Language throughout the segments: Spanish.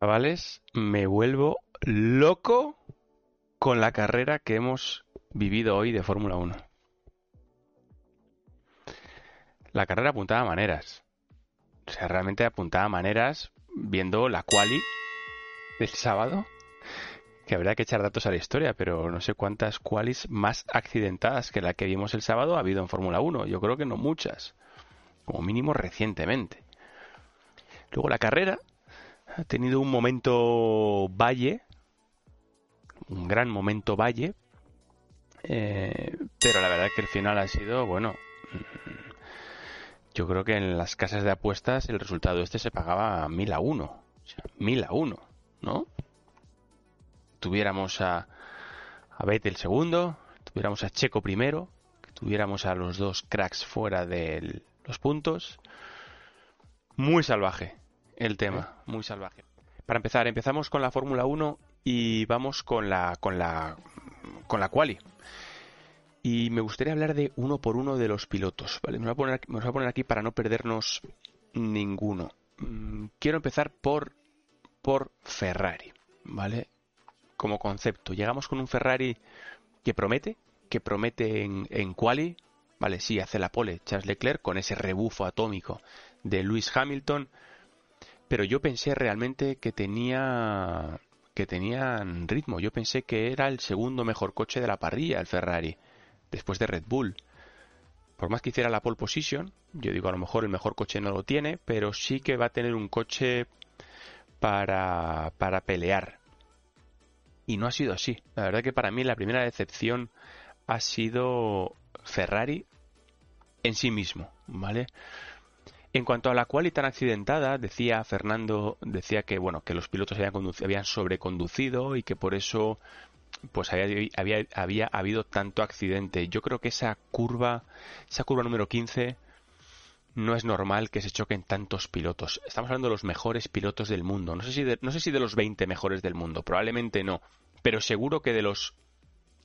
Chavales, me vuelvo loco con la carrera que hemos vivido hoy de Fórmula 1. La carrera apuntaba a maneras. O sea, realmente apuntaba a maneras viendo la quali del sábado. Que habría que echar datos a la historia, pero no sé cuántas qualis más accidentadas que la que vimos el sábado ha habido en Fórmula 1. Yo creo que no muchas. Como mínimo recientemente. Luego la carrera ha tenido un momento valle, un gran momento valle, eh, pero la verdad es que el final ha sido, bueno, mm, yo creo que en las casas de apuestas el resultado este se pagaba mil a uno, o sea, mil a uno, ¿no? Tuviéramos a, a segundo, tuviéramos a Checo primero, que tuviéramos a los dos cracks fuera de los puntos, muy salvaje, el tema, muy salvaje. Para empezar, empezamos con la Fórmula 1 y vamos con la con la con la quali. Y me gustaría hablar de uno por uno de los pilotos, ¿vale? Me voy a poner, me a poner aquí para no perdernos ninguno. Mm, quiero empezar por por Ferrari, ¿vale? Como concepto, llegamos con un Ferrari que promete, que promete en, en quali, ¿vale? Sí, hace la pole Charles Leclerc con ese rebufo atómico de Lewis Hamilton, pero yo pensé realmente que tenía que tenían ritmo. Yo pensé que era el segundo mejor coche de la parrilla, el Ferrari, después de Red Bull. Por más que hiciera la pole position, yo digo a lo mejor el mejor coche no lo tiene, pero sí que va a tener un coche para, para pelear. Y no ha sido así. La verdad que para mí la primera decepción ha sido Ferrari en sí mismo, ¿vale? En cuanto a la quali tan accidentada, decía Fernando, decía que bueno, que los pilotos habían, sobreconducido y que por eso pues había, había, había, habido tanto accidente. Yo creo que esa curva, esa curva número 15, no es normal que se choquen tantos pilotos. Estamos hablando de los mejores pilotos del mundo. No sé si de, no sé si de los 20 mejores del mundo, probablemente no, pero seguro que de los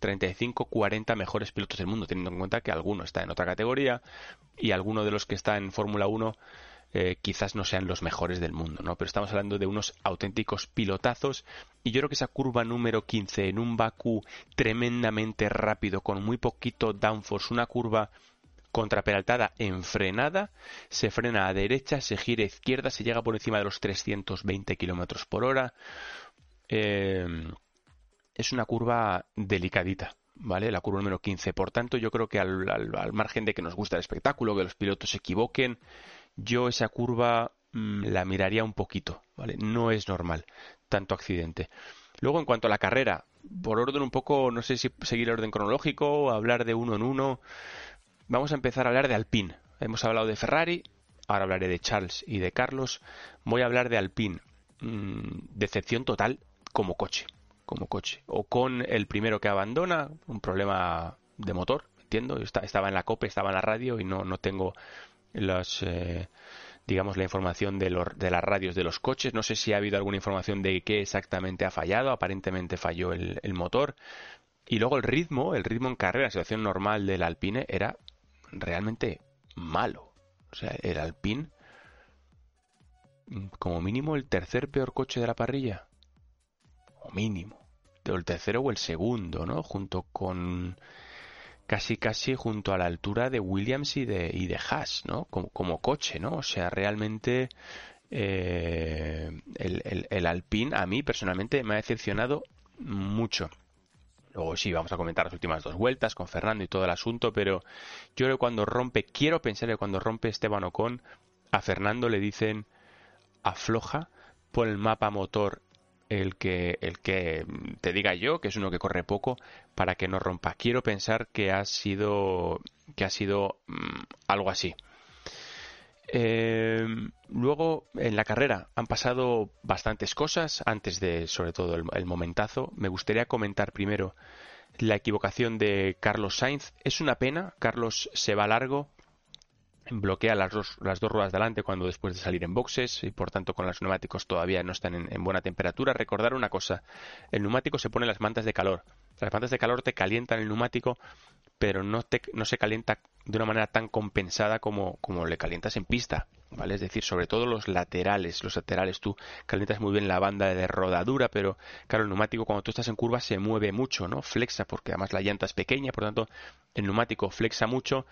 35, 40 mejores pilotos del mundo, teniendo en cuenta que alguno está en otra categoría y alguno de los que está en Fórmula 1 eh, quizás no sean los mejores del mundo, ¿no? Pero estamos hablando de unos auténticos pilotazos y yo creo que esa curva número 15 en un Bakú tremendamente rápido, con muy poquito downforce, una curva contraperaltada en frenada, se frena a derecha, se gira a izquierda, se llega por encima de los 320 kilómetros por hora. Eh, es una curva delicadita, ¿vale? La curva número 15. Por tanto, yo creo que al, margen de que nos gusta el espectáculo, que los pilotos se equivoquen, yo esa curva mmm, la miraría un poquito, ¿vale? No es normal tanto accidente. Luego, en cuanto a la carrera, por orden un poco, no sé si seguir el orden cronológico hablar de uno en uno. Vamos a empezar a hablar de Alpine. Hemos hablado de Ferrari, ahora hablaré de Charles y de Carlos. Voy a hablar de Alpine. Mm, decepción total como coche como coche. O con el primero que abandona, un problema de motor, entiendo. Estaba en la COPE, estaba en la radio y no, no tengo las, eh, digamos, la información de, los, de las radios de los coches. No sé si ha habido alguna información de qué exactamente ha fallado. Aparentemente falló el, el motor. Y luego el ritmo, el ritmo en carrera, la situación normal del Alpine era realmente malo. O sea, el Alpine, como mínimo, el tercer peor coche de la parrilla mínimo. El tercero o el segundo, ¿no? Junto con casi casi junto a la altura de Williams y de, y de Haas, ¿no? Como, como coche, ¿no? O sea, realmente eh, el, el, el, Alpine a mí personalmente me ha decepcionado mucho. Luego sí, vamos a comentar las últimas dos vueltas con Fernando y todo el asunto, pero yo creo que cuando rompe, quiero pensar que cuando rompe Esteban Ocon, a Fernando le dicen afloja, por el mapa motor el que, el que te diga yo, que es uno que corre poco, para que no rompa. Quiero pensar que ha sido, que ha sido mmm, algo así. Eh, luego, en la carrera han pasado bastantes cosas antes de, sobre todo, el, el momentazo. Me gustaría comentar primero la equivocación de Carlos Sainz. Es una pena, Carlos se va largo, bloquea las dos, las dos ruedas delante cuando después de salir en boxes y por tanto con los neumáticos todavía no están en, en, buena temperatura. Recordar una cosa, el neumático se pone las mantas de calor, Las bandas de calor te calientan el neumático, pero no, te, no se calienta de una manera tan compensada como, como le calientas en pista, ¿vale? Es decir, sobre todo los laterales, los laterales tú calientas muy bien la banda de rodadura, pero claro, el neumático cuando tú estás en curva se mueve mucho, ¿no? Flexa, porque además la llanta es pequeña, por tanto el neumático flexa mucho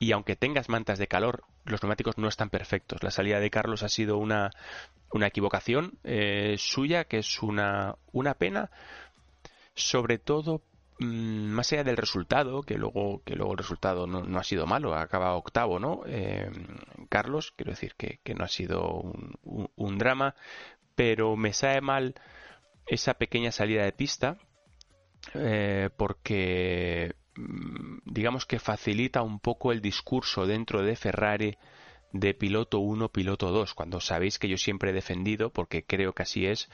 y aunque tengas mantas de calor, los neumáticos no están perfectos. La salida de Carlos ha sido una, una equivocación eh, suya, que es una, una pena, sobre todo Mm, más allá del resultado, que luego, que luego el resultado no, ha sido malo, ha acabado octavo, ¿no? Eh, Carlos, quiero decir que, no ha sido un, drama, pero me sabe mal esa pequeña salida de pista, eh, porque digamos que facilita un poco el discurso dentro de Ferrari de piloto 1, piloto 2, cuando sabéis que yo siempre he defendido, porque creo que así es,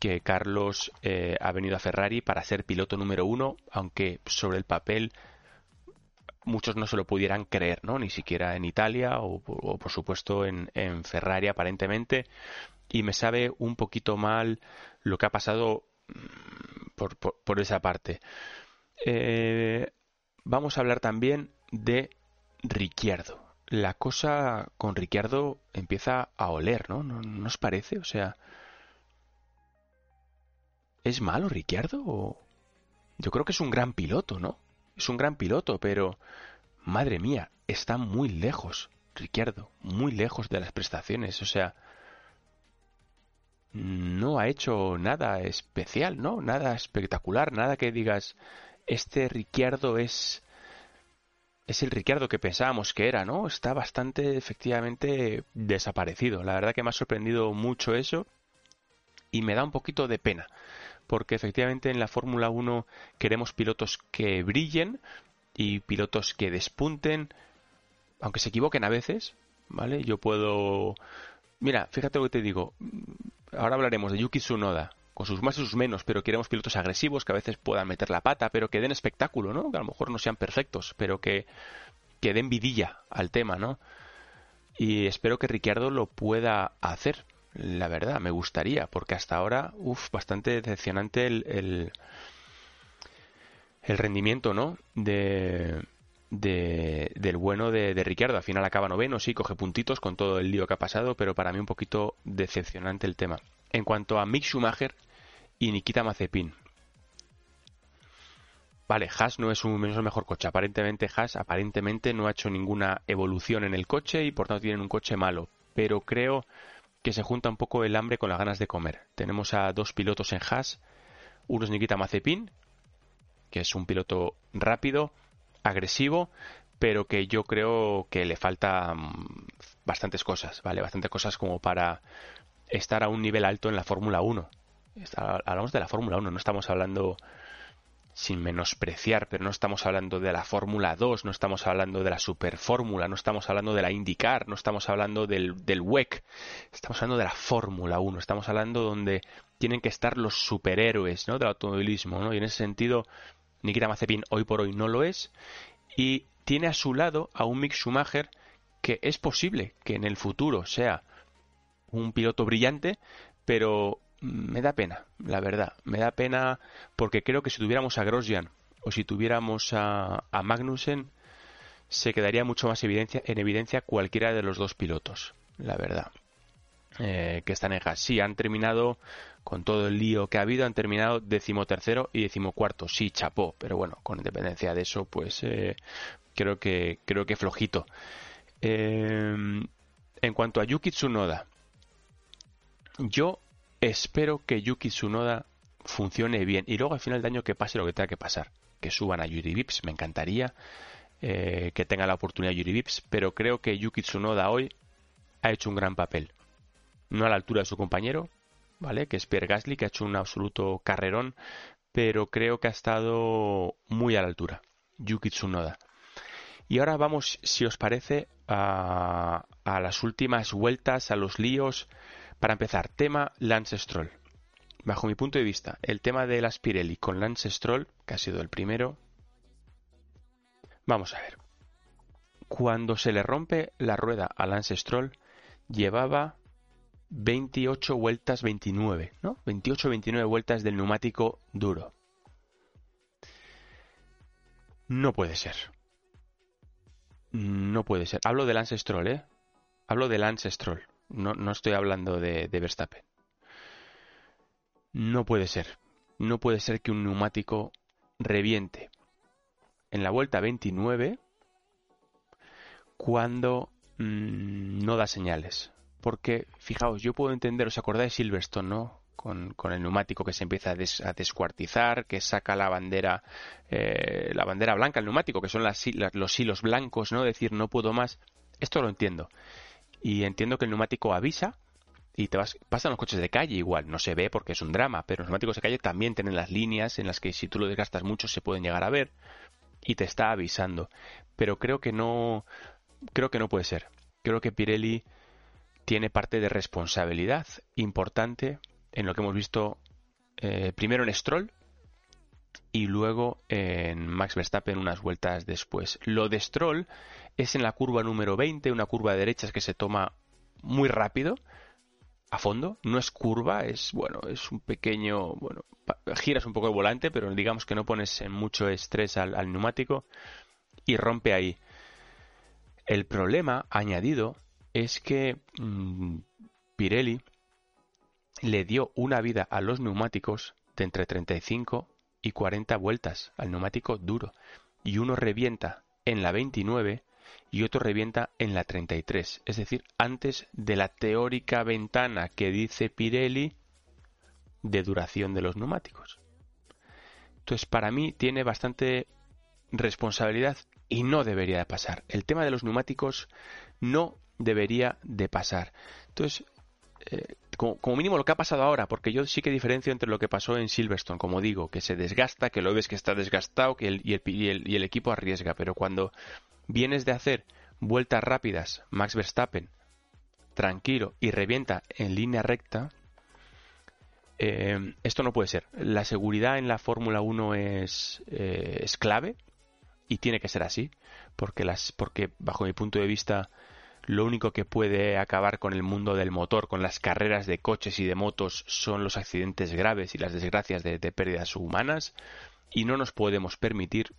que Carlos eh, ha venido a Ferrari para ser piloto número uno, aunque sobre el papel muchos no se lo pudieran creer, ¿no? Ni siquiera en Italia o, por supuesto en, Ferrari aparentemente. Y me sabe un poquito mal lo que ha pasado mm, por, esa parte. Eh, vamos a hablar también de Ricciardo. La cosa con Ricciardo empieza a oler, ¿no? ¿No, ¿No os parece? O sea, ¿Es malo Ricciardo? Yo creo que es un gran piloto, ¿no? Es un gran piloto, pero... Madre mía, está muy lejos, Ricciardo, muy lejos de las prestaciones. O sea, no ha hecho nada especial, ¿no? Nada espectacular, nada que digas, este Ricciardo es es el Ricciardo que pensábamos que era, ¿no? Está bastante efectivamente desaparecido. La verdad que me ha sorprendido mucho eso y me da un poquito de pena porque efectivamente en la Fórmula 1 queremos pilotos que brillen y pilotos que despunten, aunque se equivoquen a veces, ¿vale? Yo puedo... Mira, fíjate lo que te digo. Ahora hablaremos de Yuki Tsunoda, con sus más y sus menos, pero queremos pilotos agresivos que a veces puedan meter la pata, pero que den espectáculo, ¿no? Que a lo mejor no sean perfectos, pero que, que den vidilla al tema, ¿no? Y espero que Ricciardo lo pueda hacer la verdad, me gustaría, porque hasta ahora, uff, bastante decepcionante el, el, el rendimiento, ¿no? De, de, del bueno de, de Ricciardo. Al final acaba noveno, sí, coge puntitos con todo el lío que ha pasado, pero para mí un poquito decepcionante el tema. En cuanto a Mick Schumacher y Nikita Mazepin. Vale, Haas no es, un, no el mejor coche. Aparentemente Haas aparentemente no ha hecho ninguna evolución en el coche y por tanto tienen un coche malo. Pero creo que se junta un poco el hambre con las ganas de comer. Tenemos a dos pilotos en Haas, uno es Nikita Mazepin, que es un piloto rápido, agresivo, pero que yo creo que le falta mm, bastantes cosas, ¿vale? Bastantes cosas como para estar a un nivel alto en la Fórmula 1. Hablamos de la Fórmula 1, no estamos hablando sin menospreciar, pero no estamos hablando de la Fórmula 2, no estamos hablando de la Superfórmula, no estamos hablando de la IndyCar, no estamos hablando del, del WEC, estamos hablando de la Fórmula 1, estamos hablando donde tienen que estar los superhéroes ¿no? del automovilismo, ¿no? y en ese sentido Nikita Mazepin hoy por hoy no lo es, y tiene a su lado a un Mick Schumacher que es posible que en el futuro sea un piloto brillante, pero me da pena, la verdad. Me da pena porque creo que si tuviéramos a Grosjean o si tuviéramos a, Magnussen, se quedaría mucho más evidencia, en evidencia cualquiera de los dos pilotos, la verdad. Eh, que están en Haas. Sí, han terminado con todo el lío que ha habido, han terminado decimotercero y decimocuarto. Sí, chapó, pero bueno, con independencia de eso, pues eh, creo que creo que flojito. Eh, en cuanto a Yuki Tsunoda, yo Espero que Yuki Tsunoda funcione bien y luego al final del año que pase lo que tenga que pasar. Que suban a Yuri Vips, me encantaría eh, que tenga la oportunidad Yuri Vips, pero creo que Yuki Tsunoda hoy ha hecho un gran papel. No a la altura de su compañero, ¿vale? Que es Pierre Gasly, que ha hecho un absoluto carrerón, pero creo que ha estado muy a la altura. Yuki Tsunoda. Y ahora vamos, si os parece, a las últimas vueltas, a los líos para empezar, tema Lance Stroll. Bajo mi punto de vista, el tema de las Pirelli con Lance Stroll, que ha sido el primero. Vamos a ver. Cuando se le rompe la rueda a Lance Stroll, llevaba 28 vueltas 29, ¿no? 28-29 vueltas del neumático duro. No puede ser. No puede ser. Hablo del Lance Stroll, ¿eh? Hablo del Lance Stroll. No, estoy hablando de, Verstappen. No puede ser. No puede ser que un neumático reviente en la vuelta 29 cuando mmm, no da señales. Porque, fijaos, yo puedo entender, ¿os acordáis Silverstone, no? Con, con, el neumático que se empieza a, des, a descuartizar, que saca la bandera, eh, la bandera blanca, el neumático, que son las, los hilos blancos, ¿no? Decir, no puedo más. Esto lo entiendo. Y entiendo que el neumático avisa y te vas, pasan los coches de calle igual, no se ve porque es un drama, pero los neumáticos de calle también tienen las líneas en las que si tú lo desgastas mucho se pueden llegar a ver y te está avisando. Pero creo que no, creo que no puede ser. Creo que Pirelli tiene parte de responsabilidad importante en lo que hemos visto eh, primero en Stroll y luego en Max Verstappen unas vueltas después. Lo de Stroll es en la curva número 20, una curva de derechas que se toma muy rápido, a fondo, no es curva, es bueno, es un pequeño, bueno, giras un poco el volante, pero digamos que no pones mucho estrés al, al neumático y rompe ahí. El problema añadido es que mmm, Pirelli le dio una vida a los neumáticos de entre 35 y 40 vueltas al neumático duro y uno revienta en la 29 y otro revienta en la 33, es decir, antes de la teórica ventana que dice Pirelli de duración de los neumáticos. Entonces, para mí tiene bastante responsabilidad y no debería de pasar. El tema de los neumáticos no debería de pasar. Entonces, eh, como, mínimo lo que ha pasado ahora, porque yo sí que diferencio entre lo que pasó en Silverstone, como digo, que se desgasta, que lo ves que está desgastado que y el equipo arriesga, pero cuando vienes de hacer vueltas rápidas, Max Verstappen, tranquilo y revienta en línea recta, eh, esto no puede ser. La seguridad en la Fórmula 1 es, eh, es clave y tiene que ser así, porque, las, porque bajo mi punto de vista lo único que puede acabar con el mundo del motor, con las carreras de coches y de motos, son los accidentes graves y las desgracias de, de pérdidas humanas y no nos podemos permitir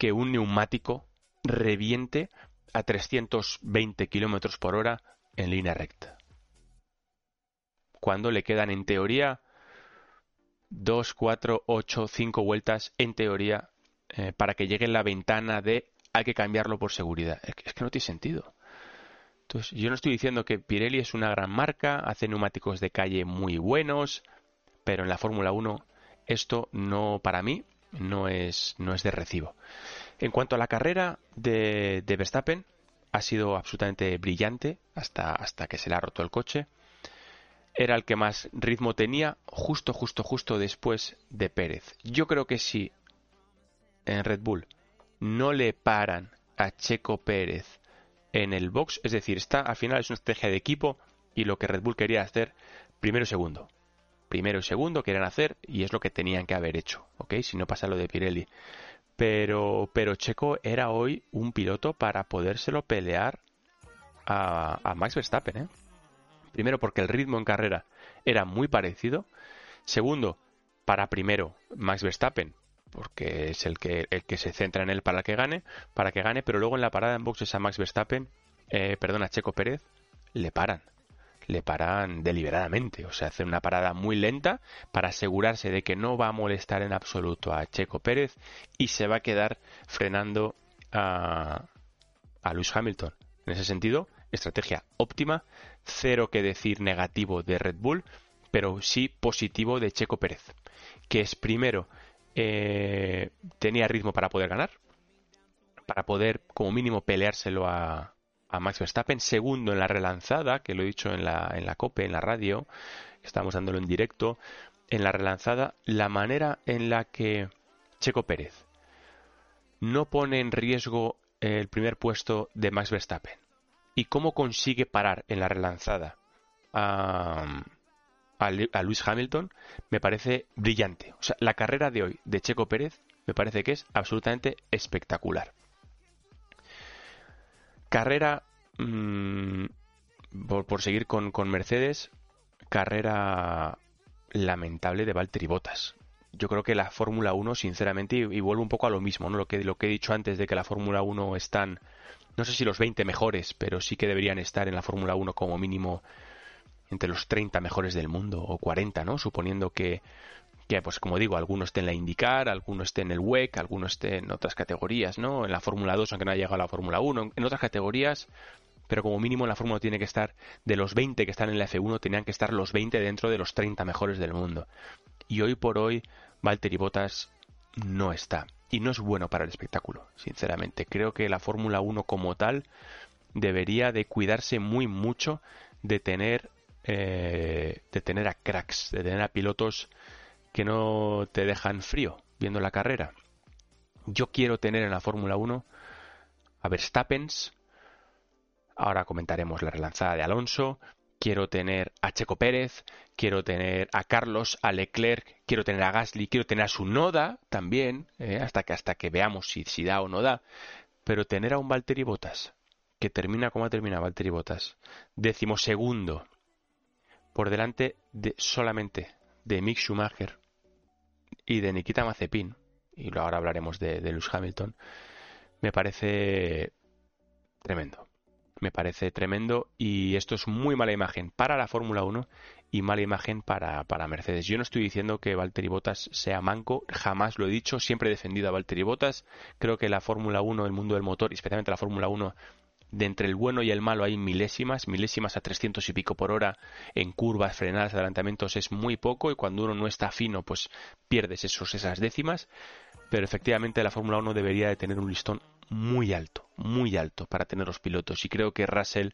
que un neumático reviente a 320 km por hora en línea recta. Cuando le quedan en teoría 2, 4, 8, 5 vueltas en teoría eh, para que llegue en la ventana de hay que cambiarlo por seguridad. Es que, es que no tiene sentido. Entonces, yo no estoy diciendo que Pirelli es una gran marca, hace neumáticos de calle muy buenos, pero en la Fórmula 1 esto no, para mí, no es, no es de recibo. En cuanto a la carrera de, de Verstappen, ha sido absolutamente brillante hasta, hasta que se le ha roto el coche. Era el que más ritmo tenía, justo, justo, justo después de Pérez. Yo creo que si en Red Bull no le paran a Checo Pérez en el box, es decir, está al final es una estrategia de equipo y lo que Red Bull quería hacer primero segundo primero y segundo querían hacer y es lo que tenían que haber hecho, ¿ok? Si no pasa lo de Pirelli. Pero, pero Checo era hoy un piloto para podérselo pelear a, a Max Verstappen, ¿eh? Primero porque el ritmo en carrera era muy parecido. Segundo, para primero Max Verstappen, porque es el que, el que se centra en él para que gane, para que gane, pero luego en la parada en boxes a Max Verstappen, eh, perdón, a Checo Pérez, le paran le paran deliberadamente, o sea, hacen una parada muy lenta para asegurarse de que no va a molestar en absoluto a Checo Pérez y se va a quedar frenando a, a Lewis Hamilton. En ese sentido, estrategia óptima, cero que decir negativo de Red Bull, pero sí positivo de Checo Pérez, que es primero eh, tenía ritmo para poder ganar, para poder como mínimo peleárselo a, a Max Verstappen, segundo en la relanzada, que lo he dicho en la, en la COPE, en la radio, estamos dándolo en directo, en la relanzada, la manera en la que Checo Pérez no pone en riesgo el primer puesto de Max Verstappen y cómo consigue parar en la relanzada a, Luis Hamilton me parece brillante. La carrera de hoy de Checo Pérez me parece que es absolutamente espectacular. Carrera, mmm, por, por, seguir con, con, Mercedes, carrera lamentable de Valtteri Bottas. yo creo que la Fórmula 1, sinceramente, y, vuelvo un poco a lo mismo, ¿no? Lo que, lo que he dicho antes de que la Fórmula 1 están, no sé si los 20 mejores, pero sí que deberían estar en la Fórmula 1 como mínimo entre los 30 mejores del mundo, o 40, ¿no? Suponiendo que, que pues como digo, algunos estén en la IndyCar, algunos estén en el WEC, algunos estén en otras categorías, ¿no? En la Fórmula 2, aunque no haya llegado a la Fórmula 1, en otras categorías, pero como mínimo en la Fórmula tiene que estar, de los 20 que están en la F1, tenían que estar los 20 dentro de los 30 mejores del mundo. Y hoy por hoy, Valtteri Bottas no está. Y no es bueno para el espectáculo, sinceramente. Creo que la Fórmula 1 como tal debería de cuidarse muy mucho de tener, eh, de tener a cracks, de tener a pilotos que no te dejan frío viendo la carrera. Yo quiero tener en la Fórmula 1 a Verstappens, Ahora comentaremos la relanzada de Alonso. Quiero tener a Checo Pérez, quiero tener a Carlos, a Leclerc, quiero tener a Gasly, quiero tener a su Noda también, eh, hasta que hasta que veamos si, si da o no da. Pero tener a un Valtteri Bottas, que termina como ha terminado Valtteri Bottas, décimo segundo, por delante de solamente de Mick Schumacher y de Nikita Mazepin, y ahora hablaremos de, de Lewis Hamilton, me parece tremendo me parece tremendo y esto es muy mala imagen para la Fórmula 1 y mala imagen para, para, Mercedes. Yo no estoy diciendo que Valtteri Bottas sea manco, jamás lo he dicho, siempre he defendido a Valtteri Bottas. Creo que la Fórmula 1, el mundo del motor, y especialmente la Fórmula 1, de entre el bueno y el malo hay milésimas, milésimas a 300 y pico por hora en curvas, frenadas, adelantamientos es muy poco y cuando uno no está fino pues pierdes esos, esas décimas, pero efectivamente la Fórmula 1 debería de tener un listón muy alto, muy alto para tener los pilotos. Y creo que Russell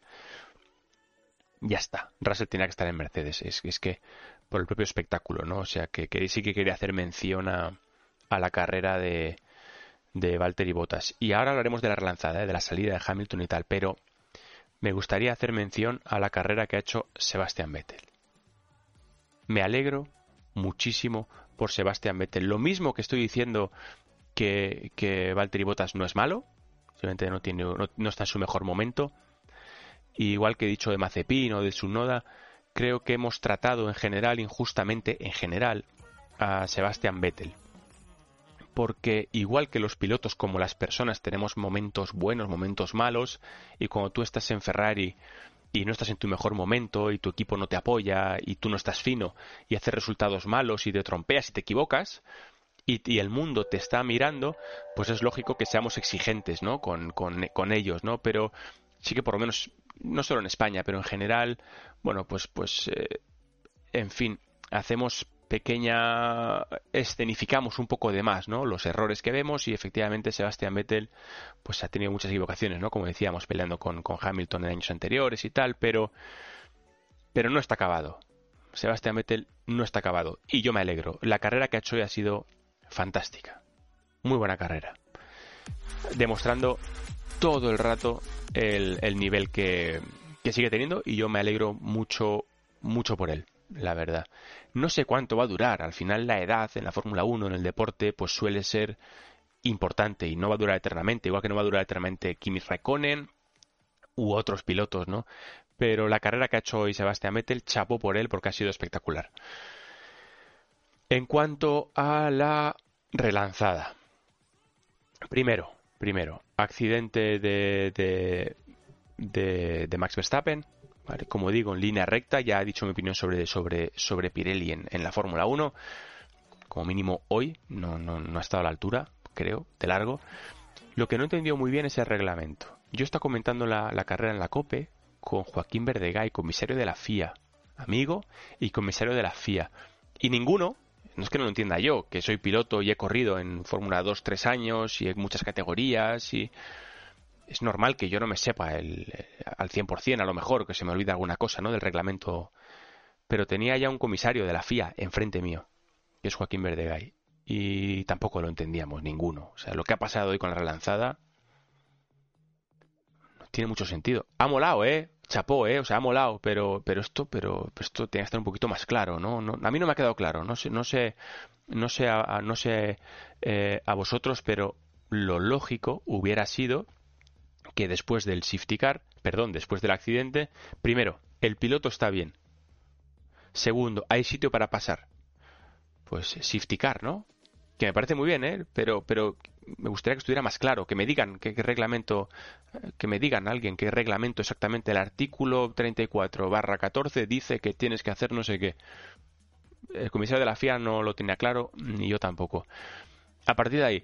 ya está. Russell tenía que estar en Mercedes. Es, es que por el propio espectáculo, ¿no? O sea, que, sí que quería hacer mención a, a la carrera de, de Valtteri Bottas. Y ahora hablaremos de la relanzada, ¿eh? de la salida de Hamilton y tal, pero me gustaría hacer mención a la carrera que ha hecho Sebastian Vettel. Me alegro muchísimo por Sebastian Vettel. Lo mismo que estoy diciendo que, que Valtteri Bottas no es malo, simplemente no, tiene, no, está en su mejor momento. igual que he dicho de Mazepin o de Sunoda, creo que hemos tratado en general, injustamente, en general, a Sebastian Vettel. Porque igual que los pilotos como las personas tenemos momentos buenos, momentos malos, y cuando tú estás en Ferrari y no estás en tu mejor momento y tu equipo no te apoya y tú no estás fino y haces resultados malos y te trompeas y te equivocas, y, el mundo te está mirando, pues es lógico que seamos exigentes, ¿no? Con, con, ellos, ¿no? Pero sí que por lo menos, no solo en España, pero en general, bueno, pues, pues, eh, en fin, hacemos pequeña escenificamos un poco de más, ¿no? Los errores que vemos y efectivamente Sebastián Vettel pues ha tenido muchas equivocaciones, ¿no? Como decíamos, peleando con, con Hamilton en años anteriores y tal, pero pero no está acabado. Sebastián Vettel no está acabado y yo me alegro. La carrera que ha hecho hoy ha sido fantástica. Muy buena carrera. Demostrando todo el rato el, nivel que, que sigue teniendo y yo me alegro mucho, mucho por él, la verdad. No sé cuánto va a durar. Al final la edad en la Fórmula 1, en el deporte, pues suele ser importante y no va a durar eternamente, igual que no va a durar eternamente Kimi Raikkonen u otros pilotos, ¿no? Pero la carrera que ha hecho hoy Sebastián Vettel, chapo por él porque ha sido espectacular. En cuanto a la relanzada. Primero, primero, accidente de, de, de, Max Verstappen. Como digo, en línea recta, ya he dicho mi opinión sobre, sobre, sobre Pirelli en, en la Fórmula 1. Como mínimo hoy, no, no, no ha estado a la altura, creo, de largo. Lo que no he entendido muy bien es el reglamento. Yo estaba comentando la, la carrera en la COPE con Joaquín Verdegay, comisario de la FIA, amigo y comisario de la FIA. Y ninguno, no es que no lo entienda yo, que soy piloto y he corrido en Fórmula 2 tres años y en muchas categorías y es normal que yo no me sepa el, al 100% a lo mejor, que se me olvide alguna cosa, ¿no? Del reglamento. Pero tenía ya un comisario de la FIA enfrente mío, que es Joaquín Verdegay. Y tampoco lo entendíamos ninguno. O sea, lo que ha pasado hoy con la relanzada no tiene mucho sentido. Ha molado, ¿eh? chapó, ¿eh? O sea, ha molado, pero, pero esto, pero, esto tiene que estar un poquito más claro, ¿no? ¿no? A mí no me ha quedado claro, no sé, no sé, no sé, a, no sé eh, a vosotros, pero lo lógico hubiera sido que después del safety car, perdón, después del accidente, primero, el piloto está bien. Segundo, hay sitio para pasar. pues safety car, ¿no? Que me parece muy bien, ¿eh? Pero, pero me gustaría que estuviera más claro, que me digan qué, reglamento, que me digan alguien qué reglamento exactamente el artículo 34 barra 14 dice que tienes que hacer no sé qué. El comisario de la FIA no lo tenía claro, ni yo tampoco. A partir de ahí,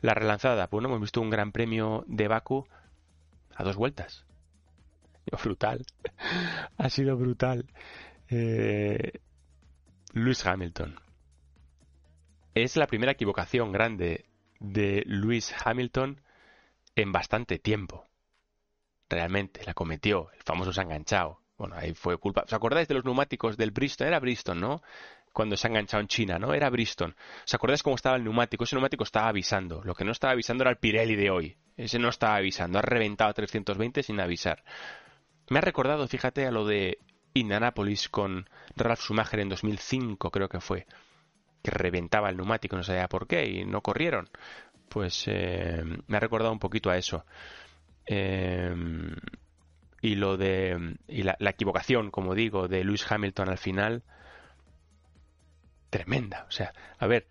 la relanzada, pues no hemos visto un gran premio de Baku a dos vueltas. Brutal. ha sido brutal. Eh, Lewis Hamilton. Es la primera equivocación grande de Lewis Hamilton en bastante tiempo. Realmente, la cometió. El famoso se ha enganchado. Bueno, ahí fue culpa. ¿Os acordáis de los neumáticos del Bristol? Era Bristol, ¿no? Cuando se ha enganchado en China, ¿no? Era Bristol. ¿Os acordáis cómo estaba el neumático? Ese neumático estaba avisando. Lo que no estaba avisando era el Pirelli de hoy. Ese no estaba avisando. Ha reventado a 320 sin avisar. Me ha recordado, fíjate, a lo de Indianapolis con Ralph Schumacher en 2005, creo que fue, que reventaba el neumático, no sabía por qué, y no corrieron. Pues eh, me ha recordado un poquito a eso. Eh, y lo de y la, equivocación, como digo, de Lewis Hamilton al final, tremenda. O sea, a ver,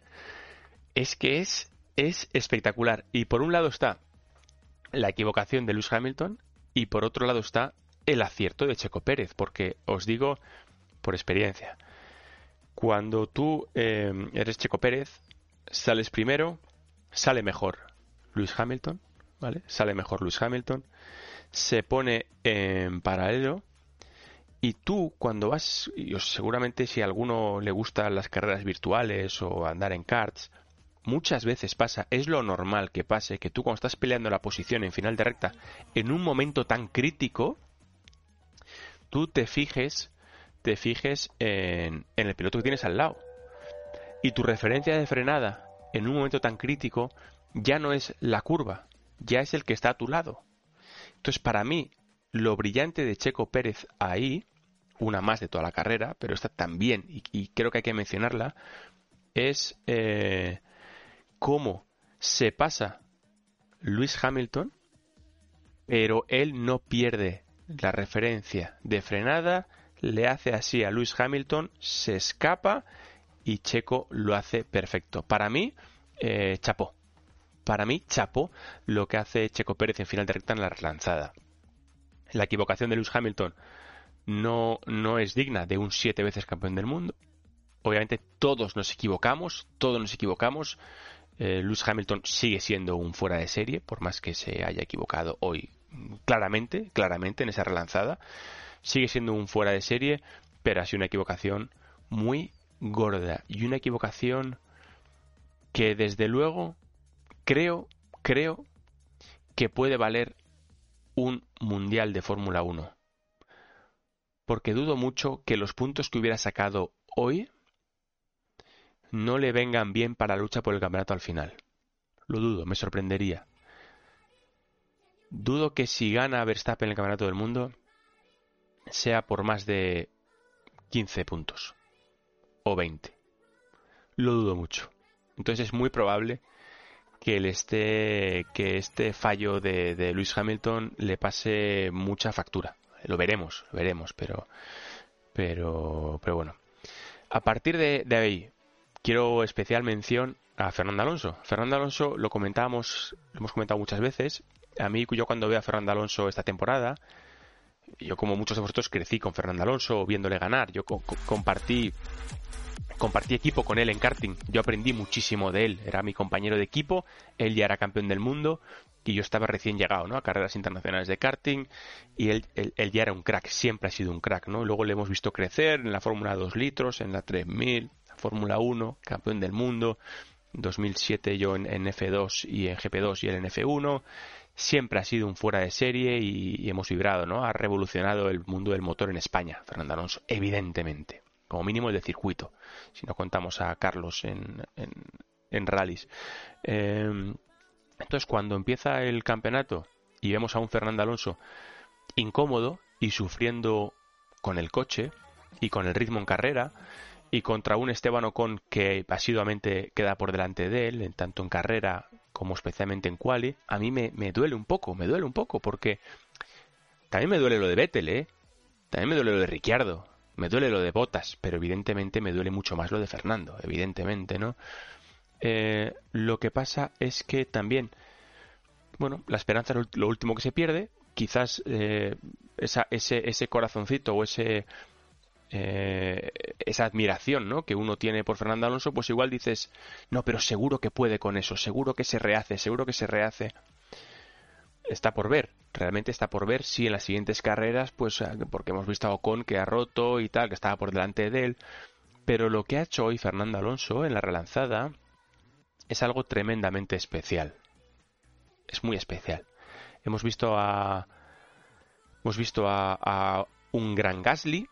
es que es, es espectacular. Y por un lado está la equivocación de Lewis Hamilton y por otro lado está el acierto de Checo Pérez, porque os digo por experiencia, cuando tú eh, eres Checo Pérez, sales primero, sale mejor Luis Hamilton, ¿vale? Sale mejor Luis Hamilton, se pone en paralelo y tú cuando vas, y seguramente si a alguno le gustan las carreras virtuales o andar en karts, muchas veces pasa, es lo normal que pase, que tú cuando estás peleando la posición en final de recta, en un momento tan crítico, tú te fijes, te fijes en, el piloto que tienes al lado. Y tu referencia de frenada en un momento tan crítico ya no es la curva, ya es el que está a tu lado. Entonces, para mí, lo brillante de Checo Pérez ahí, una más de toda la carrera, pero está también, y, y creo que hay que mencionarla, es eh, cómo se pasa Luis Hamilton, pero él no pierde la referencia de frenada, le hace así a Lewis Hamilton, se escapa y Checo lo hace perfecto. Para mí, eh, chapó. Para mí, chapó lo que hace Checo Pérez en final de recta en la relanzada. La equivocación de Lewis Hamilton no, no es digna de un siete veces campeón del mundo. Obviamente todos nos equivocamos, todos nos equivocamos. Eh, Lewis Hamilton sigue siendo un fuera de serie, por más que se haya equivocado hoy claramente, claramente en esa relanzada. Sigue siendo un fuera de serie, pero ha sido una equivocación muy gorda y una equivocación que desde luego creo, creo que puede valer un mundial de Fórmula 1. Porque dudo mucho que los puntos que hubiera sacado hoy no le vengan bien para la lucha por el campeonato al final. Lo dudo, me sorprendería. Dudo que si gana Verstappen el campeonato del mundo sea por más de 15 puntos o 20. Lo dudo mucho. Entonces es muy probable que este, que este fallo de, de Lewis Hamilton le pase mucha factura. Lo veremos, lo veremos, pero, pero, pero bueno. A partir de ahí, quiero especial mención a Fernando Alonso. Fernando Alonso lo comentábamos, lo hemos comentado muchas veces, a mí, yo cuando veo a Fernando Alonso esta temporada, yo como muchos de vosotros crecí con Fernando Alonso viéndole ganar. Yo compartí compartí equipo con él en karting. Yo aprendí muchísimo de él. Era mi compañero de equipo. Él ya era campeón del mundo y yo estaba recién llegado, ¿no? A carreras internacionales de karting y él, él, ya era un crack. Siempre ha sido un crack, ¿no? Luego le hemos visto crecer en la Fórmula 2 litros, en la 3000, la Fórmula 1, campeón del mundo. 2007 yo en, en F2 y en GP2 y él en F1 siempre ha sido un fuera de serie y, hemos vibrado, ¿no? Ha revolucionado el mundo del motor en España, Fernando Alonso, evidentemente, como mínimo el de circuito, si no contamos a Carlos en, en, rallies. Em, entonces, cuando empieza el campeonato y vemos a un Fernando Alonso incómodo y sufriendo con el coche y con el ritmo en carrera, y contra un Esteban Ocon que asiduamente queda por delante de él, en tanto en carrera como especialmente en quali, a mí me, duele un poco, me duele un poco, porque también me duele lo de Vettel, ¿eh? También me duele lo de Ricciardo. Me duele lo de Botas, pero evidentemente me duele mucho más lo de Fernando, evidentemente, ¿no? Eh, lo que pasa es que también, bueno, la esperanza es lo último que se pierde. Quizás eh, esa, ese, ese corazoncito o ese eh, esa admiración ¿no? que uno tiene por Fernando Alonso, pues igual dices, no, pero seguro que puede con eso, seguro que se rehace, seguro que se rehace. Está por ver, realmente está por ver si en las siguientes carreras, pues ah, porque hemos visto a Ocon que ha roto y tal, que estaba por delante de él, pero lo que ha hecho hoy Fernando Alonso en la relanzada es algo tremendamente especial. Es muy especial. Hemos visto a hemos visto a un gran Gasly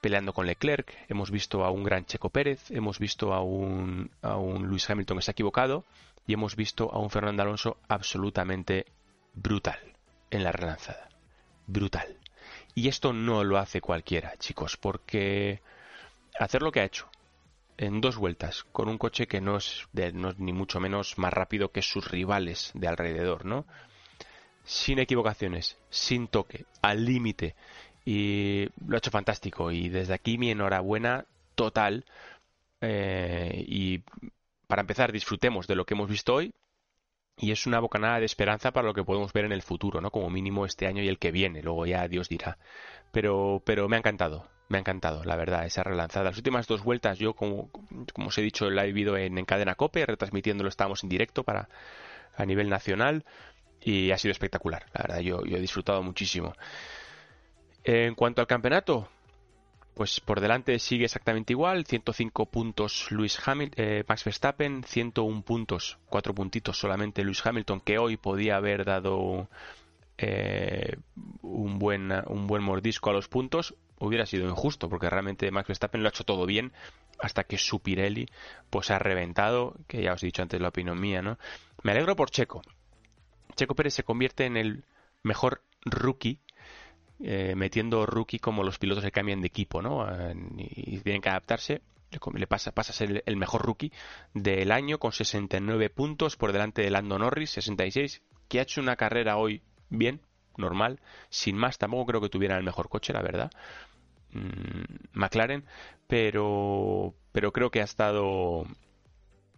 peleando con Leclerc, hemos visto a un gran Checo Pérez, hemos visto a un, a un Luis Hamilton que se ha equivocado y hemos visto a un Fernando Alonso absolutamente brutal en la relanzada. Brutal. Y esto no lo hace cualquiera, chicos, porque hacer lo que ha hecho en dos vueltas con un coche que no es, no es ni mucho menos más rápido que sus rivales de alrededor, ¿no? Sin equivocaciones, sin toque, al límite y lo ha hecho fantástico. Y desde aquí mi enhorabuena total. Eh, y para empezar, disfrutemos de lo que hemos visto hoy. Y es una bocanada de esperanza para lo que podemos ver en el futuro, ¿no? Como mínimo este año y el que viene. Luego ya Dios dirá. Pero, pero me ha encantado. Me ha encantado, la verdad, esa relanzada. Las últimas dos vueltas, yo, como, como os he dicho, la he vivido en, en cadena COPE, retransmitiéndolo, estábamos en directo para a nivel nacional y ha sido espectacular. La verdad, yo, yo he disfrutado muchísimo. En cuanto al campeonato, pues por delante sigue exactamente igual, 105 puntos Luis Hamilton, eh, Max Verstappen, 101 puntos, 4 puntitos solamente Luis Hamilton, que hoy podía haber dado eh, un, buen, un buen mordisco a los puntos, hubiera sido injusto, porque realmente Max Verstappen lo ha hecho todo bien, hasta que su Pirelli pues ha reventado, que ya os he dicho antes la opinión mía, ¿no? Me alegro por Checo. Checo Pérez se convierte en el mejor rookie eh, metiendo rookie como los pilotos que cambian de equipo, ¿no? y tienen que adaptarse. Le pasa, pasa a ser el mejor rookie del año con 69 puntos por delante de Lando Norris, 66, que ha hecho una carrera hoy bien, normal, sin más. Tampoco creo que tuviera el mejor coche, la verdad. Mm, McLaren, pero, pero creo que ha estado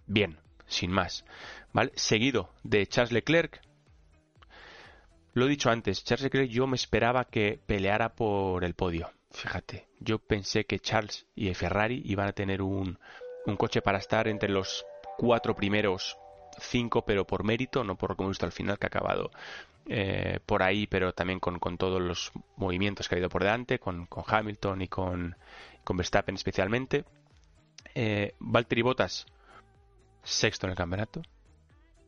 bien, sin más. ¿Vale? Seguido de Charles Leclerc, lo he dicho antes, Charles Leclerc yo me esperaba que peleara por el podio. Fíjate, yo pensé que Charles y Ferrari iban a tener un, un coche para estar entre los cuatro primeros cinco, pero por mérito, no por lo que hemos visto al final, que ha acabado eh, por ahí, pero también con, todos los movimientos que ha ido por delante, con, con Hamilton y con, con, Verstappen especialmente. Eh, Valtteri Bottas, sexto en el campeonato.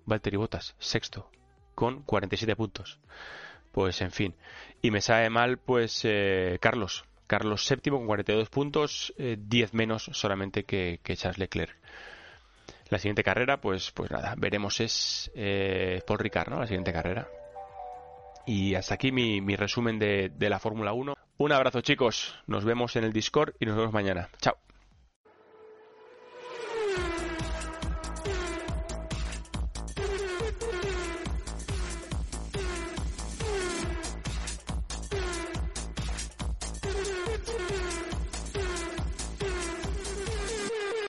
Valtteri Bottas, sexto con 47 puntos. Pues en fin. Y me sabe mal, pues eh, Carlos. Carlos séptimo con 42 puntos, 10 eh, menos solamente que, Charles Leclerc. La siguiente carrera, pues, pues nada, veremos es eh, Paul Ricard, ¿no? La siguiente carrera. Y hasta aquí mi, mi resumen de, de la Fórmula 1. Un abrazo chicos, nos vemos en el Discord y nos vemos mañana. Chao.